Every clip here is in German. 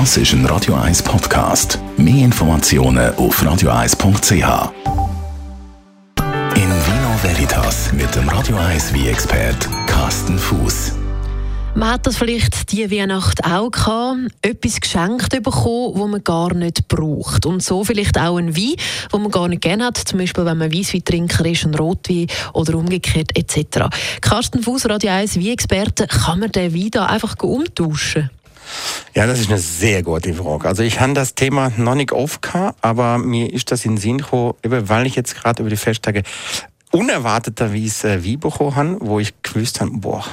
Das ist ein Radio 1 Podcast. Mehr Informationen auf radio1.ch. In Vino Veritas mit dem Radio 1 wie expert Carsten Fuß. Man hat das vielleicht die Weihnacht auch gehabt, etwas geschenkt bekommen, wo man gar nicht braucht. Und so vielleicht auch ein Wein, wo man gar nicht gerne hat, zum Beispiel wenn man Weissweintrinker ist, ein Rotwein oder umgekehrt etc. Carsten Fuß, Radio 1 Wein-Experte, kann man den Wein da einfach umtauschen? Ja, das ist eine sehr gute Frage. Also ich habe das Thema noch nicht oft gehabt, aber mir ist das in den Sinn gekommen, weil ich jetzt gerade über die Festtage unerwarteterweise Wein bekommen habe, wo ich gewusst habe, boah,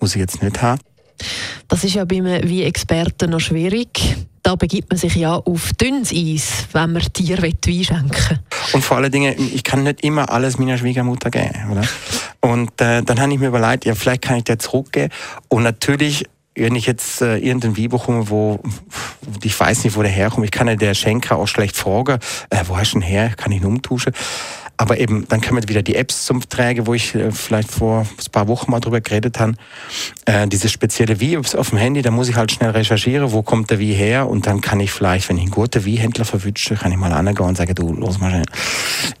muss ich jetzt nicht haben. Das ist ja bei einem wie Experten noch schwierig. Da begibt man sich ja auf dünnes Eis, wenn man Tier Wein schenken Und vor allen Dingen, ich kann nicht immer alles meiner Schwiegermutter geben. Oder? Und äh, dann habe ich mir überlegt, ja, vielleicht kann ich dir zurückgeben. Und natürlich wenn ich jetzt äh, irgendein Wein bekomme, wo ich weiß nicht, wo der herkommt, ich kann ja der Schenker auch schlecht fragen, äh, wo hast du denn her, kann ich ihn umtauschen. Aber eben, dann kommen wieder die Apps zum Träge, wo ich äh, vielleicht vor ein paar Wochen mal drüber geredet habe. Äh, dieses spezielle Wie auf dem Handy, da muss ich halt schnell recherchieren, wo kommt der Wie her? Und dann kann ich vielleicht, wenn ich einen guten Wie-Händler verwünsche, kann ich mal angehen und sagen, du, los mal schnell,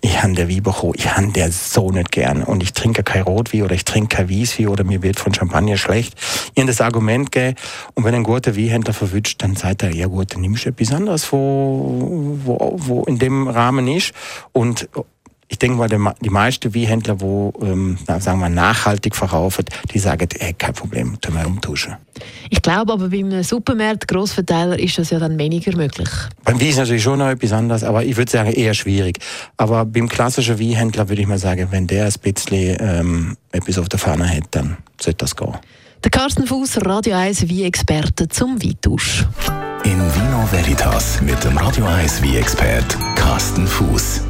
ich habe der Wie bekommen, ich habe der so nicht gern. Und ich trinke kein Rotwein oder ich trinke kein Wieswein oder mir wird von Champagner schlecht. Ihnen das Argument geben und wenn ein guter Wie-Händler verwünscht, dann sagt er, ja gut, dann nimmst du etwas anderes, wo, wo, wo in dem Rahmen ist. Und ich denke mal, die meisten Wiehändler, die ähm, sagen wir, nachhaltig verkaufen, die sagen, hey, kein Problem, können wir umtauschen. Ich glaube aber, beim Supermarkt, Grossverteiler, ist das ja dann weniger möglich. Beim Wein ist natürlich schon noch etwas anderes, aber ich würde sagen, eher schwierig. Aber beim klassischen Wiehändler würde ich mal sagen, wenn der ein bisschen ähm, etwas auf der Fahne hat, dann sollte das gehen. Der Carsten Fuß, Radio 1 Wie-Experte zum Weintausch. In Vino Veritas mit dem Radio 1 Wie-Expert Carsten Fuß.